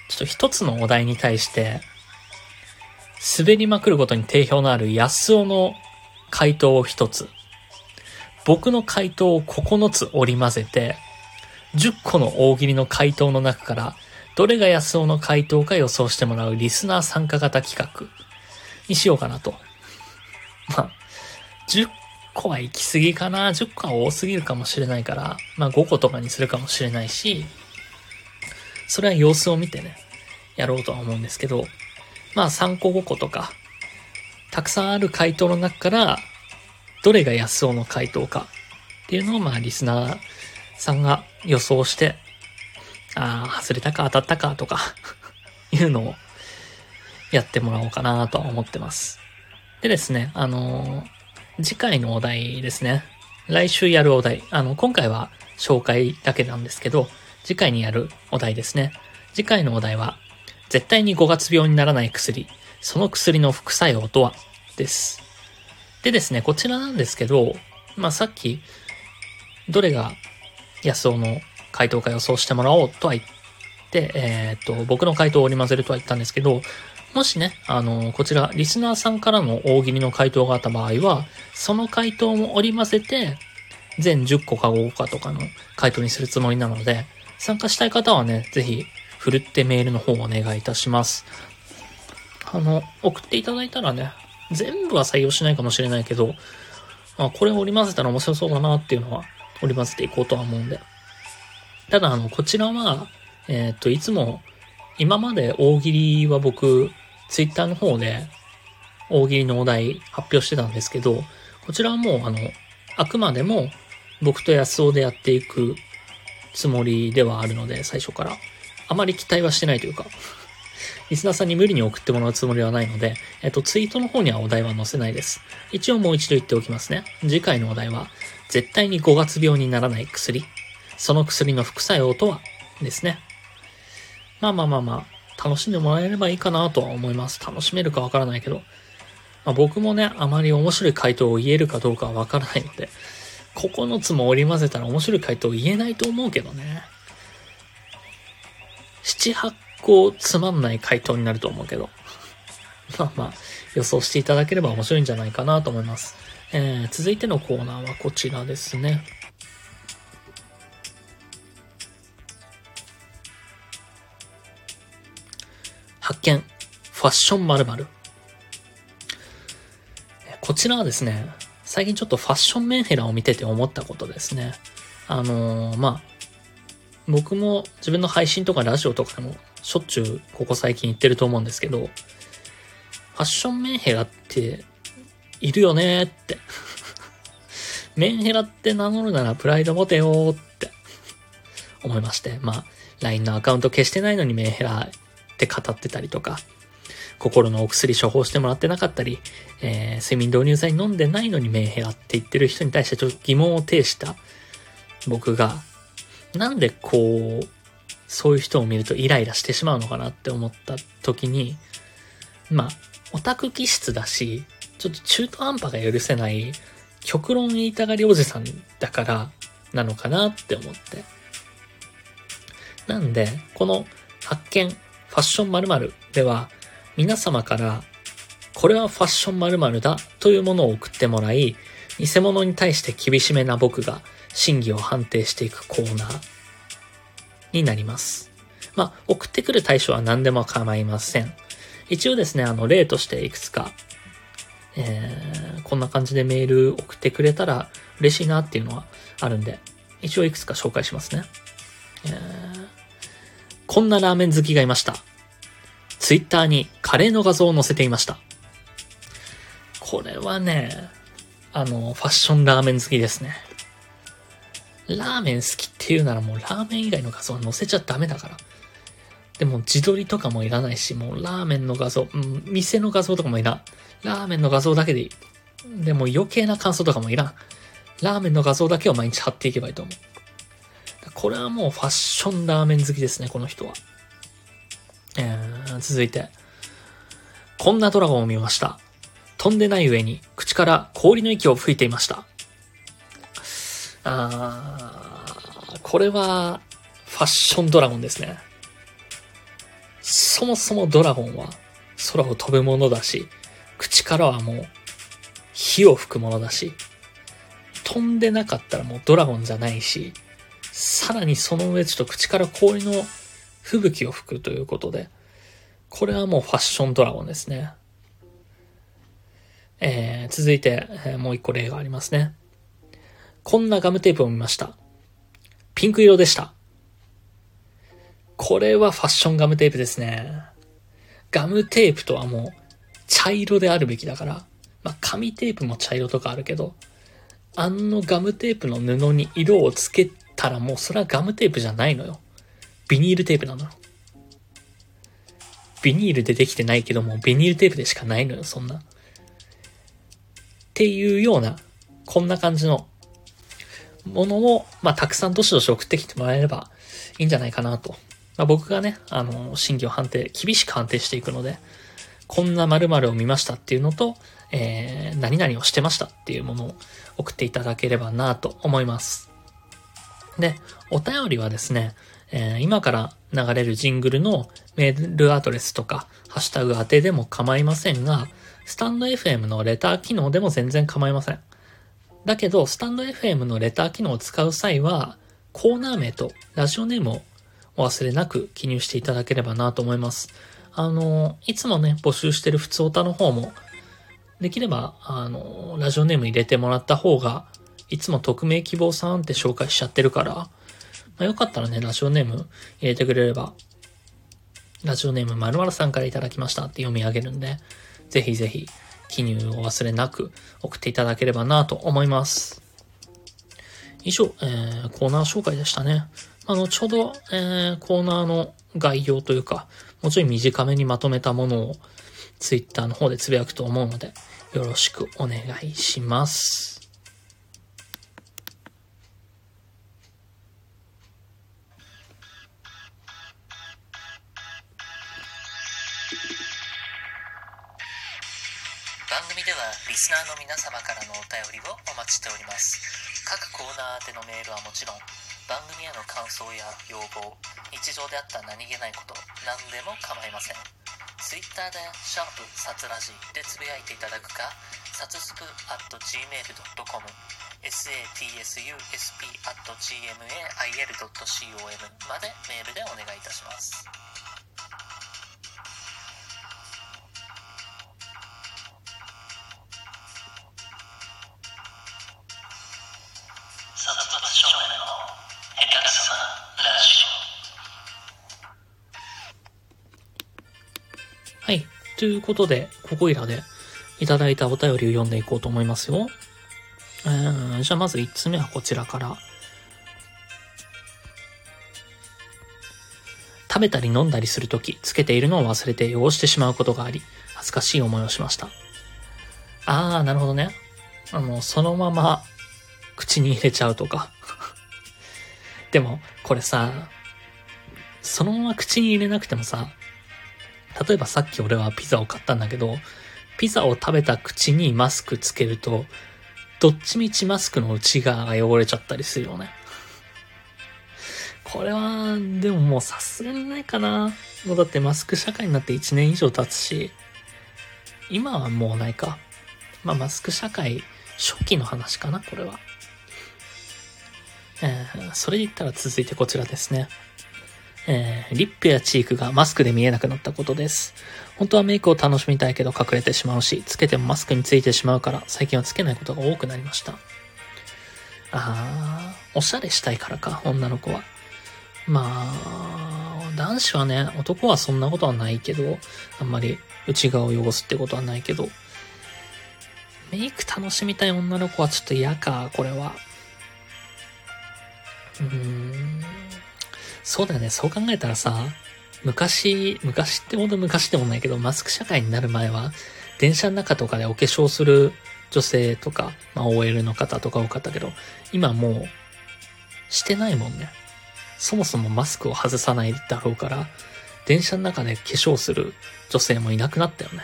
ちょっと一つのお題に対して、滑りまくることに定評のある安尾の回答を一つ、僕の回答を9つ織り交ぜて、10個の大喜利の回答の中から、どれが安尾の回答か予想してもらうリスナー参加型企画にしようかなと。まあ、10個は行き過ぎかな。10個は多すぎるかもしれないから、まあ5個とかにするかもしれないし、それは様子を見てね、やろうとは思うんですけど、まあ3個5個とか、たくさんある回答の中から、どれが安尾の回答かっていうのをまあリスナーさんが予想して、ああ、外れたか当たったかとか いうのをやってもらおうかなとは思ってます。でですね、あのー、次回のお題ですね。来週やるお題。あの、今回は紹介だけなんですけど、次回にやるお題ですね。次回のお題は、絶対に5月病にならない薬、その薬の副作用とは？です。でですね、こちらなんですけど、まあ、さっき、どれが安尾の回答か予想してもらおうとは言って、えっ、と、僕の回答を織り交ぜるとは言ったんですけど、もしね、あの、こちら、リスナーさんからの大喜利の回答があった場合は、その回答も織り交ぜて、全10個か5個かとかの回答にするつもりなので、参加したい方はね、ぜひ、ふるってメールの方をお願いいたします。あの、送っていただいたらね、全部は採用しないかもしれないけど、あ、これを織り交ぜたら面白そうだなっていうのは織り交ぜていこうとは思うんで。ただ、あの、こちらは、えっ、と、いつも、今まで大喜利は僕、ツイッターの方で、大喜利のお題発表してたんですけど、こちらはもう、あの、あくまでも、僕と安尾でやっていくつもりではあるので、最初から。あまり期待はしてないというか、リスナーさんに無理に送ってもらうつもりはないので、えっと、ツイートの方にはお題は載せないです。一応もう一度言っておきますね。次回のお題は、絶対に5月病にならない薬。その薬の副作用とは？ですね。まあまあまあまあ、楽しんでもらえればいいかなとは思います。楽しめるかわからないけど。まあ、僕もね、あまり面白い回答を言えるかどうかはわからないので、9つも織り交ぜたら面白い回答を言えないと思うけどね。7、8個つまんない回答になると思うけど。まあまあ、予想していただければ面白いんじゃないかなと思います。えー、続いてのコーナーはこちらですね。発見。ファッション〇〇。こちらはですね、最近ちょっとファッションメンヘラを見てて思ったことですね。あのー、まあ、僕も自分の配信とかラジオとかでもしょっちゅうここ最近言ってると思うんですけど、ファッションメンヘラっているよねって。メンヘラって名乗るならプライド持てよって思いまして。まあ、LINE のアカウント消してないのにメンヘラって語ってたりとか、心のお薬処方してもらってなかったり、えー、睡眠導入剤飲んでないのにメンヘラって言ってる人に対してちょっと疑問を呈した僕が、なんでこう、そういう人を見るとイライラしてしまうのかなって思った時に、まあ、オタク気質だし、ちょっと中途半端が許せない極論言いたがりおじさんだからなのかなって思って。なんで、この発見、ファッション〇〇では、皆様から、これはファッション〇〇だというものを送ってもらい、偽物に対して厳しめな僕が真偽を判定していくコーナーになります。まあ、送ってくる対象は何でも構いません。一応ですね、あの、例としていくつかえー、こんな感じでメール送ってくれたら嬉しいなっていうのはあるんで、一応いくつか紹介しますね。えー、こんなラーメン好きがいました。ツイッターにカレーの画像を載せていました。これはね、あの、ファッションラーメン好きですね。ラーメン好きっていうならもうラーメン以外の画像は載せちゃダメだから。でも自撮りとかもいらないし、もうラーメンの画像、うん、店の画像とかもいらん。ラーメンの画像だけでいい。でも余計な感想とかもいらん。ラーメンの画像だけを毎日貼っていけばいいと思う。これはもうファッションラーメン好きですね、この人は。えー、続いて。こんなドラゴンを見ました。飛んでない上に口から氷の息を吹いていました。あー、これはファッションドラゴンですね。そもそもドラゴンは空を飛ぶものだし、口からはもう火を吹くものだし、飛んでなかったらもうドラゴンじゃないし、さらにその上ちょっと口から氷の吹雪を吹くということで、これはもうファッションドラゴンですね。えー、続いて、えー、もう一個例がありますね。こんなガムテープを見ました。ピンク色でした。これはファッションガムテープですね。ガムテープとはもう茶色であるべきだから、まあ、紙テープも茶色とかあるけど、あのガムテープの布に色をつけたらもうそれはガムテープじゃないのよ。ビニールテープなの。ビニールでできてないけども、ビニールテープでしかないのよ、そんな。っていうような、こんな感じのものを、まあ、たくさんどしどし送ってきてもらえればいいんじゃないかなと。まあ、僕がね、あの、審議を判定、厳しく判定していくので、こんな〇〇を見ましたっていうのと、えー、何々をしてましたっていうものを送っていただければなと思います。で、お便りはですね、えー、今から流れるジングルのメールアドレスとか、ハッシュタグ当てでも構いませんが、スタンド FM のレター機能でも全然構いません。だけど、スタンド FM のレター機能を使う際は、コーナー名とラジオネームをお忘れなく記入していただければなと思います。あの、いつもね、募集してる普通オタの方も、できれば、あの、ラジオネーム入れてもらった方が、いつも匿名希望さんって紹介しちゃってるから、まあ、よかったらね、ラジオネーム入れてくれれば、ラジオネーム〇〇さんからいただきましたって読み上げるんで、ぜひぜひ記入を忘れなく送っていただければなと思います。以上、えー、コーナー紹介でしたね。あの、ちょうど、えー、コーナーの概要というか、もうちょい短めにまとめたものをツイッターの方でつぶやくと思うので、よろしくお願いします。ではリスナーの皆様からのお便りをお待ちしております。各コーナー宛てのメールはもちろん番組への感想や要望日常であった何気ないこと何でも構いません。Twitter で「シャープサツラジ」でつぶやいていただくかサツスプ at gmail.com satsusp at gmail.com までメールでお願いいたします。はいということで、ここいらでいただいたお便りを読んでいこうと思いますよ。えー、じゃあまず1つ目はこちらから。食べたり飲んだりするとき、つけているのを忘れて汚してしまうことがあり、恥ずかしい思いをしました。あー、なるほどね。あの、そのまま口に入れちゃうとか。でも、これさ、そのまま口に入れなくてもさ、例えばさっき俺はピザを買ったんだけど、ピザを食べた口にマスクつけると、どっちみちマスクの内側が汚れちゃったりするよね。これは、でももうさすがにないかな。もうだってマスク社会になって1年以上経つし、今はもうないか。まあマスク社会初期の話かな、これは。えー、それで言ったら続いてこちらですね。えー、リップやチークがマスクで見えなくなったことです。本当はメイクを楽しみたいけど隠れてしまうし、つけてもマスクについてしまうから、最近はつけないことが多くなりました。あー、おしゃれしたいからか、女の子は。まあ、男子はね、男はそんなことはないけど、あんまり内側を汚すってことはないけど、メイク楽しみたい女の子はちょっと嫌か、これは。うーん。そうだよね、そう考えたらさ、昔、昔ってほど昔でもないけど、マスク社会になる前は、電車の中とかでお化粧する女性とか、まあ OL の方とか多かったけど、今もう、してないもんね。そもそもマスクを外さないだろうから、電車の中で化粧する女性もいなくなったよね。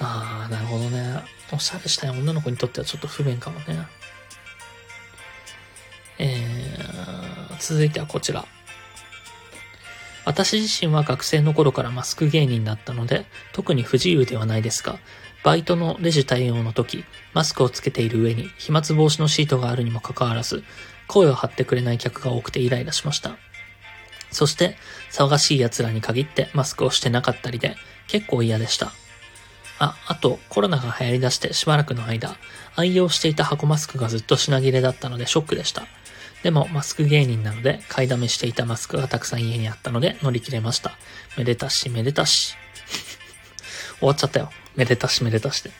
あー、なるほどね。おしゃれしたい女の子にとってはちょっと不便かもね。えー、続いてはこちら。私自身は学生の頃からマスク芸人だったので、特に不自由ではないですが、バイトのレジ対応の時、マスクをつけている上に飛沫防止のシートがあるにもかかわらず、声を張ってくれない客が多くてイライラしました。そして、騒がしい奴らに限ってマスクをしてなかったりで、結構嫌でした。あ、あと、コロナが流行り出してしばらくの間、愛用していた箱マスクがずっと品切れだったのでショックでした。でも、マスク芸人なので、買いだめしていたマスクがたくさん家にあったので乗り切れました。めでたし、めでたし。終わっちゃったよ。めでたし、めでたしで。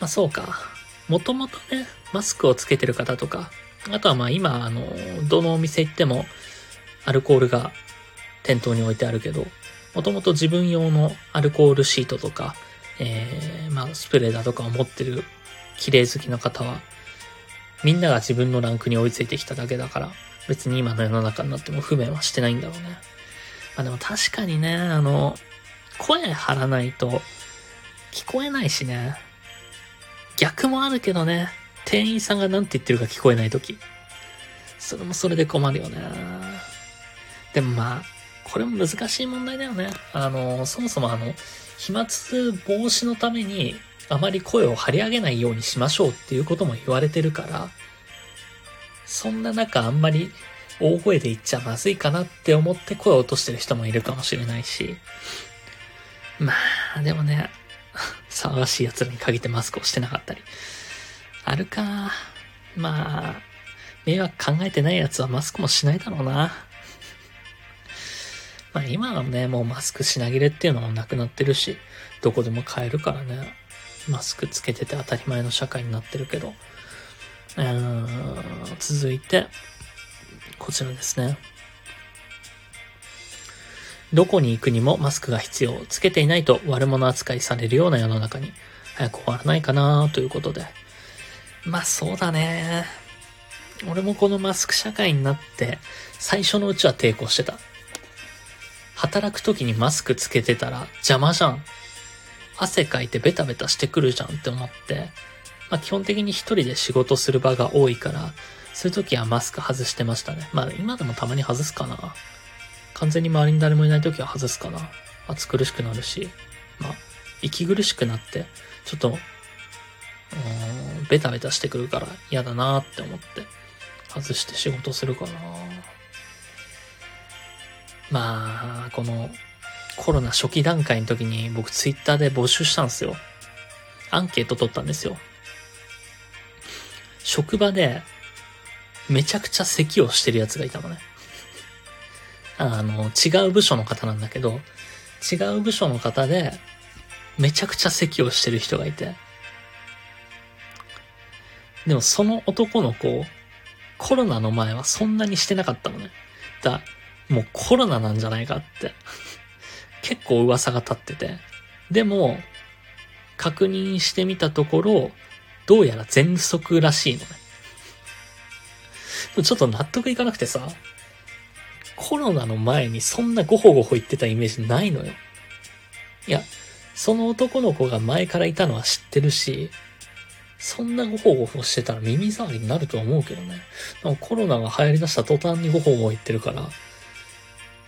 まあそうか。もともとね、マスクをつけてる方とか、あとはまあ今、あの、どのお店行っても、アルコールが店頭に置いてあるけど、もともと自分用のアルコールシートとか、えー、まあスプレーだとかを持ってる綺麗好きな方は、みんなが自分のランクに追いついてきただけだから、別に今の世の中になっても不便はしてないんだろうね。まあでも確かにね、あの、声張らないと聞こえないしね。逆もあるけどね、店員さんが何て言ってるか聞こえないとき。それもそれで困るよね。でもまあ、これも難しい問題だよね。あの、そもそもあの、飛沫防止のために、あまり声を張り上げないようにしましょうっていうことも言われてるから、そんな中あんまり大声で言っちゃまずいかなって思って声を落としてる人もいるかもしれないし、まあ、でもね、騒がしい奴らに限ってマスクをしてなかったり。あるか。まあ、迷惑考えてない奴はマスクもしないだろうな。まあ今はね、もうマスク品切れっていうのもなくなってるし、どこでも買えるからね。マスクつけてて当たり前の社会になってるけど。うーん、続いて、こちらですね。どこに行くにもマスクが必要。つけていないと悪者扱いされるような世の中に早く終わらないかなということで。まあそうだね。俺もこのマスク社会になって最初のうちは抵抗してた。働く時にマスクつけてたら邪魔じゃん。汗かいてベタベタしてくるじゃんって思って。まあ基本的に一人で仕事する場が多いから、そういう時はマスク外してましたね。まあ今でもたまに外すかな。完全に周りに誰もいない時は外すかな。暑苦しくなるし、まあ、息苦しくなって、ちょっと、うーん、ベタベタしてくるから嫌だなって思って、外して仕事するかな。まあ、この、コロナ初期段階の時に僕ツイッターで募集したんですよ。アンケート取ったんですよ。職場で、めちゃくちゃ咳をしてる奴がいたのね。あの、違う部署の方なんだけど、違う部署の方で、めちゃくちゃ咳をしてる人がいて。でもその男の子、コロナの前はそんなにしてなかったのね。だ、もうコロナなんじゃないかって。結構噂が立ってて。でも、確認してみたところ、どうやら喘息らしいのね。ちょっと納得いかなくてさ、コロナの前にそんなゴホゴホ言ってたイメージないのよ。いや、その男の子が前からいたのは知ってるし、そんなゴホゴホしてたら耳障りになると思うけどね。でもコロナが流行り出した途端にゴホゴホ言ってるから、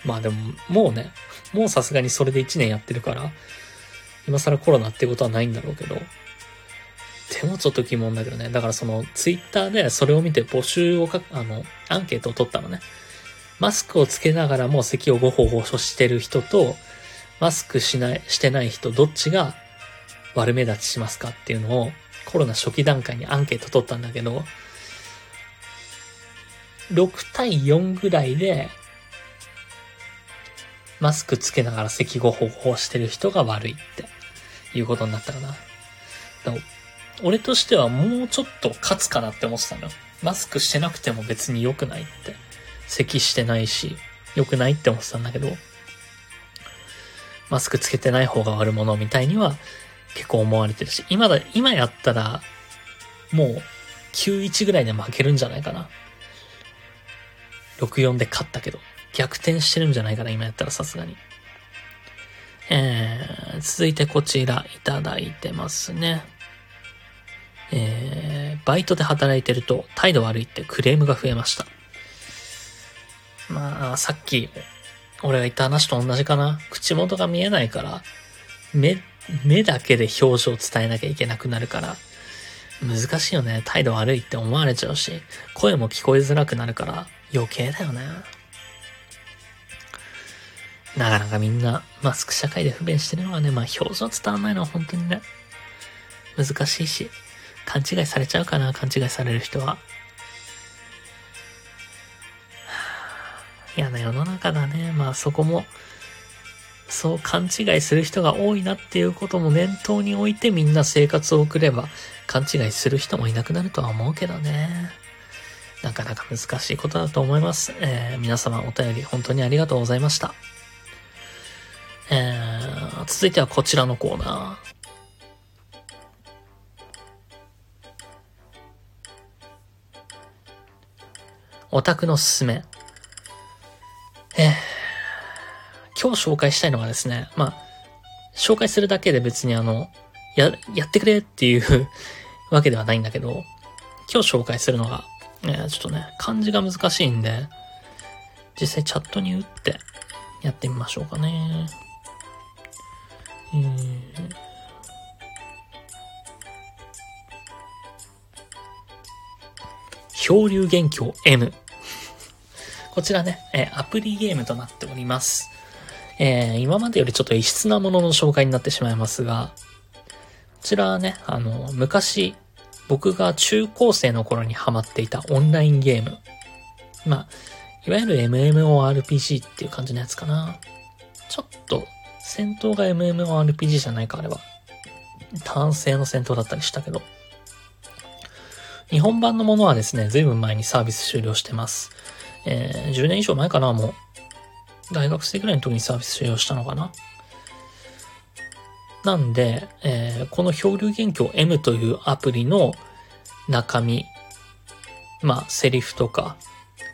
まあでも、もうね、もうさすがにそれで1年やってるから、今更コロナってことはないんだろうけど、でもちょっと疑問だけどね。だからそのツイッターでそれを見て募集をか、あの、アンケートを取ったのね。マスクをつけながらも咳をごほごほしてる人と、マスクしない、してない人、どっちが悪目立ちしますかっていうのを、コロナ初期段階にアンケート取ったんだけど、6対4ぐらいで、マスクつけながら咳ごほごしてる人が悪いっていうことになったかな。だ俺としてはもうちょっと勝つかなって思ってたのよ。マスクしてなくても別に良くないって。咳してないし、良くないって思ってたんだけど、マスクつけてない方が悪者みたいには結構思われてるし、今だ、今やったら、もう9-1ぐらいで負けるんじゃないかな。6-4で勝ったけど、逆転してるんじゃないかな、今やったらさすがに。えー、続いてこちらいただいてますね。えー、バイトで働いてると態度悪いってクレームが増えました。まあ、さっき、俺が言った話と同じかな。口元が見えないから、目、目だけで表情を伝えなきゃいけなくなるから、難しいよね。態度悪いって思われちゃうし、声も聞こえづらくなるから余計だよね。なかなかみんなマスク社会で不便してるのはね、まあ表情伝わんないのは本当にね、難しいし、勘違いされちゃうかな、勘違いされる人は。嫌な世の中だね。まあそこも、そう勘違いする人が多いなっていうことも念頭に置いてみんな生活を送れば勘違いする人もいなくなるとは思うけどね。なかなか難しいことだと思います。えー、皆様お便り本当にありがとうございました。えー、続いてはこちらのコーナー。オタクのすすめ。えー、今日紹介したいのがですね、まあ、紹介するだけで別にあの、や、やってくれっていう わけではないんだけど、今日紹介するのが、えちょっとね、漢字が難しいんで、実際チャットに打ってやってみましょうかね。漂流元凶 N。こちらね、えー、アプリゲームとなっております。えー、今までよりちょっと異質なものの紹介になってしまいますが、こちらはね、あの、昔、僕が中高生の頃にハマっていたオンラインゲーム。まあ、いわゆる MMORPG っていう感じのやつかな。ちょっと、戦闘が MMORPG じゃないか、あれは。単性の戦闘だったりしたけど。日本版のものはですね、随分前にサービス終了してます。えー、10年以上前かな、もう。大学生ぐらいの時にサービス終了したのかな。なんで、えー、この漂流元凶 M というアプリの中身、まあ、セリフとか、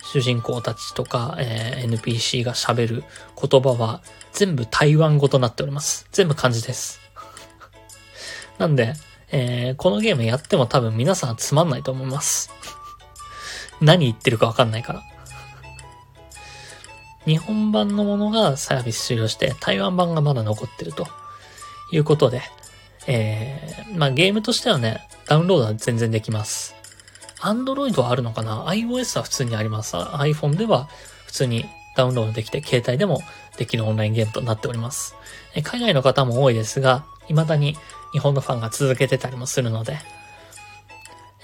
主人公たちとか、えー、NPC が喋る言葉は全部台湾語となっております。全部漢字です。なんで、えー、このゲームやっても多分皆さんつまんないと思います。何言ってるかわかんないから。日本版のものがサービス終了して、台湾版がまだ残ってるということで、えー、まあゲームとしてはね、ダウンロードは全然できます。Android はあるのかな ?iOS は普通にあります。iPhone では普通にダウンロードできて、携帯でもできるオンラインゲームとなっております。海外の方も多いですが、未だに日本のファンが続けてたりもするので、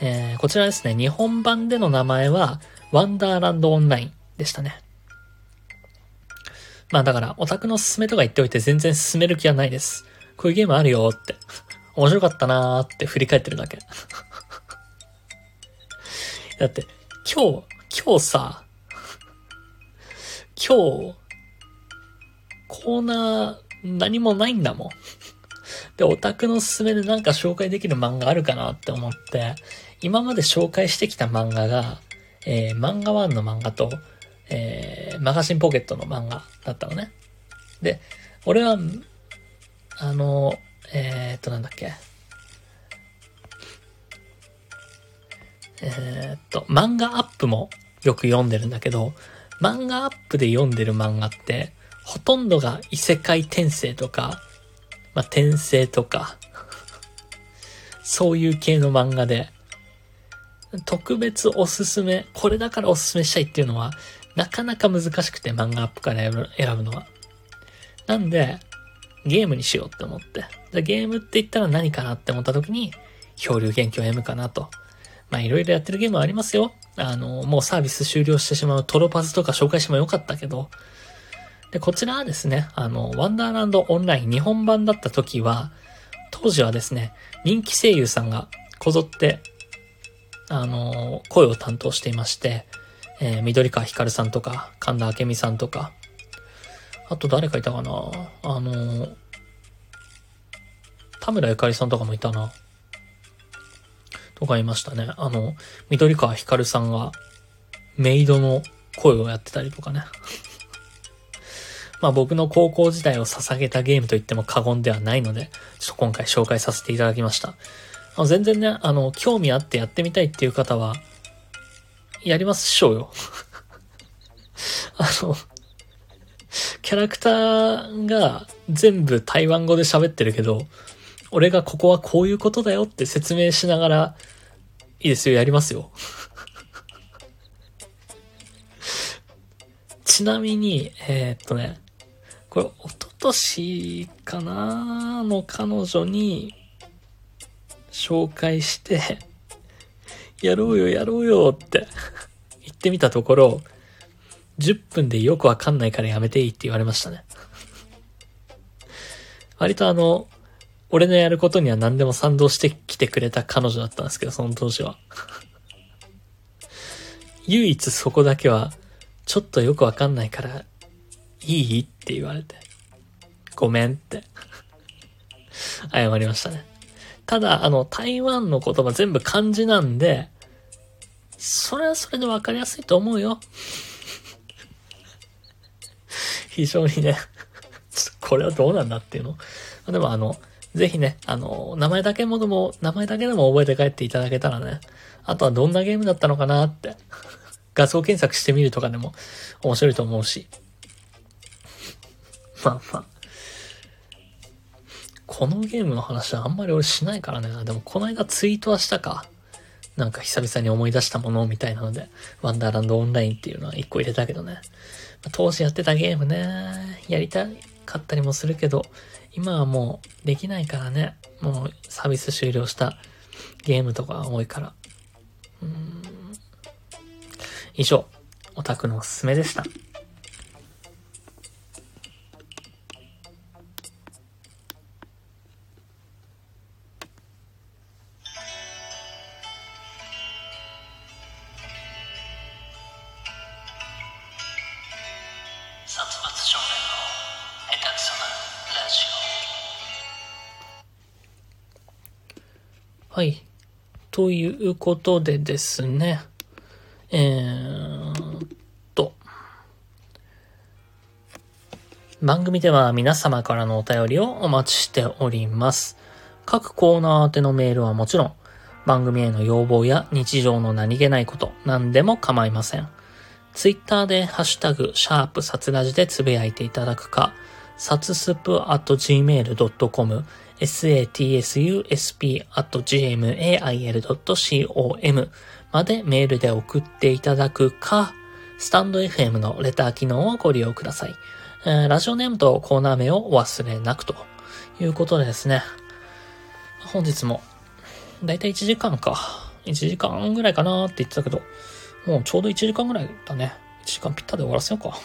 えー、こちらですね、日本版での名前は、ワンダーランドオンラインでしたね。まあだから、オタクの勧めとか言っておいて全然進める気はないです。こういうゲームあるよって。面白かったなーって振り返ってるだけ。だって、今日、今日さ、今日、コーナー何もないんだもん。で、オタクの勧めでなんか紹介できる漫画あるかなって思って、今まで紹介してきた漫画が、えー、漫画1の漫画と、えー、マガジンポケットの漫画だったのね。で、俺は、あの、えー、っと、なんだっけ。えー、っと、漫画アップもよく読んでるんだけど、漫画アップで読んでる漫画って、ほとんどが異世界転生とか、まあ、転生とか、そういう系の漫画で、特別おすすめ、これだからおすすめしたいっていうのはなかなか難しくて漫画アップから選ぶのは。なんで、ゲームにしようって思って。でゲームって言ったら何かなって思った時に、漂流元気を M かなと。まあいろいろやってるゲームはありますよ。あの、もうサービス終了してしまうトロパズとか紹介してもよかったけど。で、こちらはですね、あの、ワンダーランドオンライン日本版だった時は、当時はですね、人気声優さんがこぞって、あの、声を担当していまして、えー、緑川光さんとか、神田明美さんとか、あと誰かいたかなあの、田村ゆかりさんとかもいたな。とかいましたね。あの、緑川光さんがメイドの声をやってたりとかね。まあ僕の高校時代を捧げたゲームと言っても過言ではないので、ちょっと今回紹介させていただきました。あ全然ね、あの、興味あってやってみたいっていう方は、やりますしょうよ。あの、キャラクターが全部台湾語で喋ってるけど、俺がここはこういうことだよって説明しながら、いいですよ、やりますよ。ちなみに、えー、っとね、これ、おととしかなの彼女に紹介して、やろうよ、やろうよって 言ってみたところ、10分でよくわかんないからやめていいって言われましたね。割とあの、俺のやることには何でも賛同してきてくれた彼女だったんですけど、その当時は。唯一そこだけは、ちょっとよくわかんないから、いいって言われて。ごめんって。謝りましたね。ただ、あの、台湾の言葉全部漢字なんで、それはそれでわかりやすいと思うよ。非常にねこれはどうなんだっていうの。でもあの、ぜひね、あの、名前だけもでも、名前だけでも覚えて帰っていただけたらね、あとはどんなゲームだったのかなって、画像検索してみるとかでも面白いと思うし。まあまあ。このゲームの話はあんまり俺しないからね。でもこの間ツイートはしたか。なんか久々に思い出したものみたいなので、ワンダーランドオンラインっていうのは一個入れたけどね。当時やってたゲームね、やりたかったりもするけど、今はもうできないからね。もうサービス終了したゲームとか多いから。うん。以上、オタクのおすすめでした。はい。ということでですね。えー、と。番組では皆様からのお便りをお待ちしております。各コーナー宛てのメールはもちろん、番組への要望や日常の何気ないこと、何でも構いません。ツイッターでハッシュタグ、シャープサツラジでつぶやいていただくか、サツスプ at gmail.com、satsusp.gmail.com までメールで送っていただくか、スタンド FM のレター機能をご利用ください。えー、ラジオネームとコーナー名を忘れなくということでですね。本日も、だいたい1時間か。1時間ぐらいかなって言ってたけど、もうちょうど1時間ぐらいだね。1時間ぴったで終わらせようか。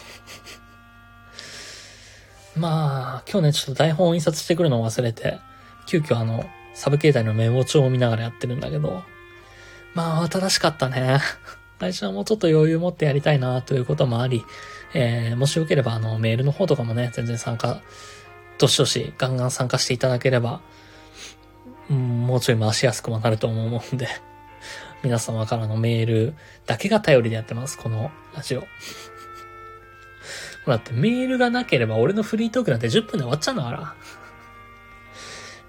まあ、今日ね、ちょっと台本を印刷してくるのを忘れて、急遽あの、サブ携帯のメモ帳を見ながらやってるんだけど、まあ、新しかったね。来週はもうちょっと余裕持ってやりたいなということもあり、えー、もしよければあの、メールの方とかもね、全然参加、どしどしガンガン参加していただければ、うん、もうちょい回しやすくもなると思うんで、皆様からのメールだけが頼りでやってます、このラジオ。だってメールがなければ俺のフリートークなんて10分で終わっちゃうんだから。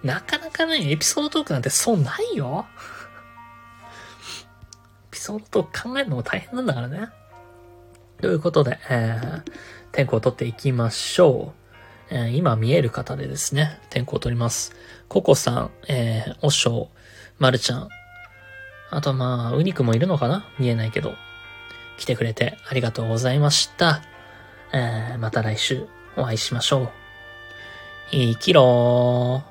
なかなかね、エピソードトークなんてそうないよ。エピソードトーク考えるのも大変なんだからね。ということで、えー、天候を取っていきましょう。えー、今見える方でですね、天候を取ります。ココさん、えー、おしょう、まるちゃん。あとまあ、ウニクもいるのかな？見えないけど。来てくれてありがとうございました。えー、また来週お会いしましょう。生きろー。